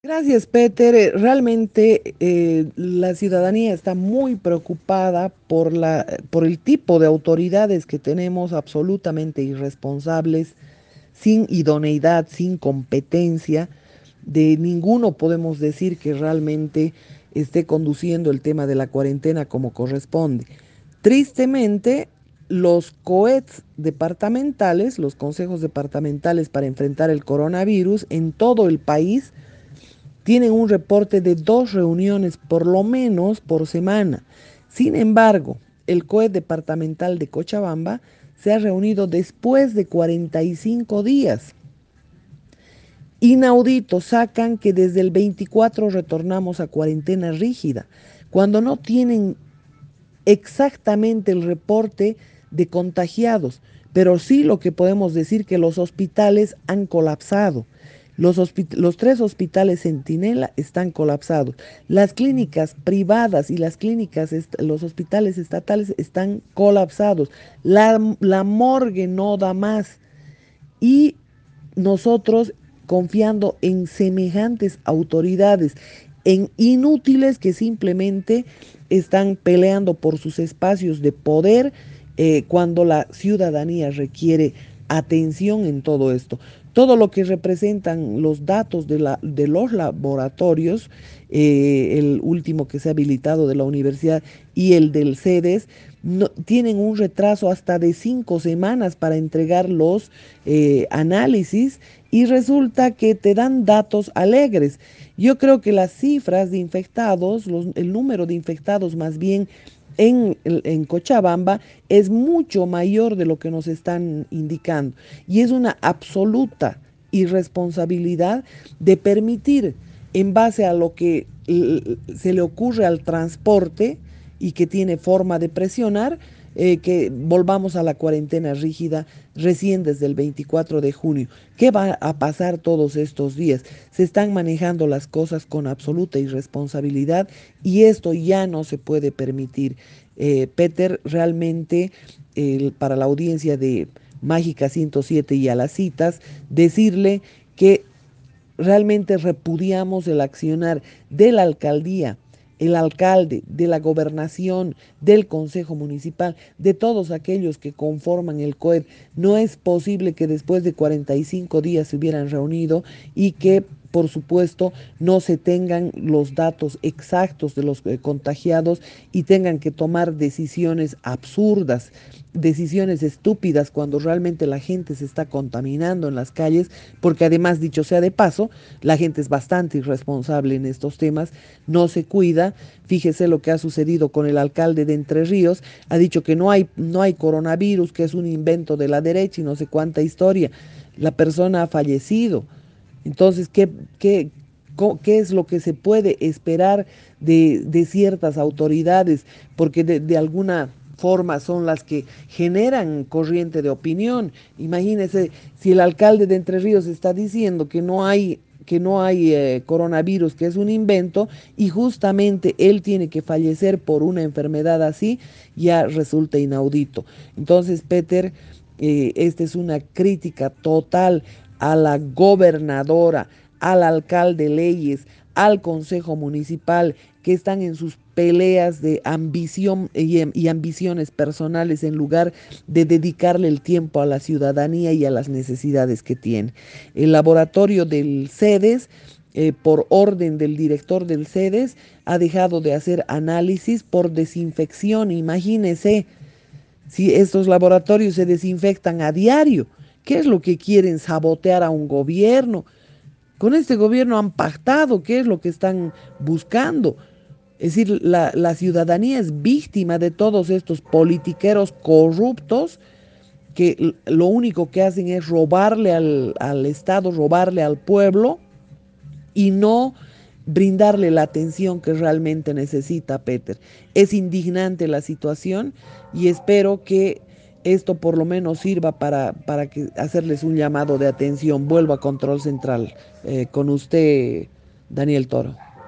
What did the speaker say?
Gracias, Peter. Eh, realmente eh, la ciudadanía está muy preocupada por, la, por el tipo de autoridades que tenemos absolutamente irresponsables, sin idoneidad, sin competencia. De ninguno podemos decir que realmente esté conduciendo el tema de la cuarentena como corresponde. Tristemente, los COETs departamentales, los consejos departamentales para enfrentar el coronavirus en todo el país, tienen un reporte de dos reuniones por lo menos por semana. Sin embargo, el COE departamental de Cochabamba se ha reunido después de 45 días. Inaudito, sacan que desde el 24 retornamos a cuarentena rígida, cuando no tienen exactamente el reporte de contagiados, pero sí lo que podemos decir que los hospitales han colapsado. Los, tres hospitales Centinela están colapsados. Las clínicas privadas y las clínicas, los hospitales estatales están colapsados. La, morgue no da más. Y nosotros confiando en semejantes autoridades, en inútiles que simplemente están peleando por sus espacios de poder eh, cuando la ciudadanía requiere atención en todo esto todo lo que representan los datos de, la, de los laboratorios, eh, el último que se ha habilitado de la universidad y el del CEDES, tienen un retraso hasta de cinco semanas para entregar los eh, análisis y resulta que te dan datos alegres. Yo creo que las cifras de infectados, el número de infectados más bien en, Cochabamba es mucho mayor de lo que nos están indicando. Y es una absoluta irresponsabilidad de permitir, en base a lo que se le ocurre al transporte y que tiene forma de presionar, eh, que volvamos a la cuarentena rígida recién desde el 24 de junio. ¿Qué va a pasar todos estos días? Se están manejando las cosas con absoluta irresponsabilidad y esto ya no se puede permitir. Eh, Peter, realmente para la audiencia de Mágica 107 y a las citas, decirle que realmente repudiamos el accionar de la alcaldía el alcalde, de la gobernación, del consejo municipal, de todos aquellos que conforman el COED. No es posible que después de 45 días se hubieran reunido y que por supuesto, no se tengan los datos exactos de los eh, contagiados y tengan que tomar decisiones absurdas, decisiones estúpidas cuando realmente la gente se está contaminando en las calles, porque además, dicho sea de paso, la gente es bastante irresponsable en estos temas, no se cuida. Fíjese lo que ha sucedido con el alcalde de Entre Ríos, ha dicho que no hay, no hay coronavirus, que es un invento de la derecha y no sé cuánta historia. La persona ha fallecido entonces, ¿qué, qué, qué es lo que se puede esperar de, ciertas autoridades? Porque de, alguna forma son las que generan corriente de opinión. Imagínese si el alcalde de Entre Ríos está diciendo que no hay que no hay eh, coronavirus, que es un invento, y justamente él tiene que fallecer por una enfermedad así, ya resulta inaudito. Entonces, Peter, eh, esta es una crítica total a la gobernadora, al alcalde Leyes, al Consejo Municipal, que están en sus peleas de ambición y, ambiciones personales en lugar de dedicarle el tiempo a la ciudadanía y a las necesidades que tiene. El laboratorio del CEDES, eh, por orden del director del CEDES, ha dejado de hacer análisis por desinfección. Imagínese si estos laboratorios se desinfectan a diario ¿Qué es lo que quieren? Sabotear a un gobierno. Con este gobierno han pactado, ¿qué es lo que están buscando? Es decir, la, ciudadanía es víctima de todos estos politiqueros corruptos que lo único que hacen es robarle al, al Estado, robarle al pueblo y no brindarle la atención que realmente necesita Peter. Es indignante la situación y espero que esto por lo menos sirva para, para que hacerles un llamado de atención. Vuelvo a Control Central. Eh, con usted, Daniel Toro.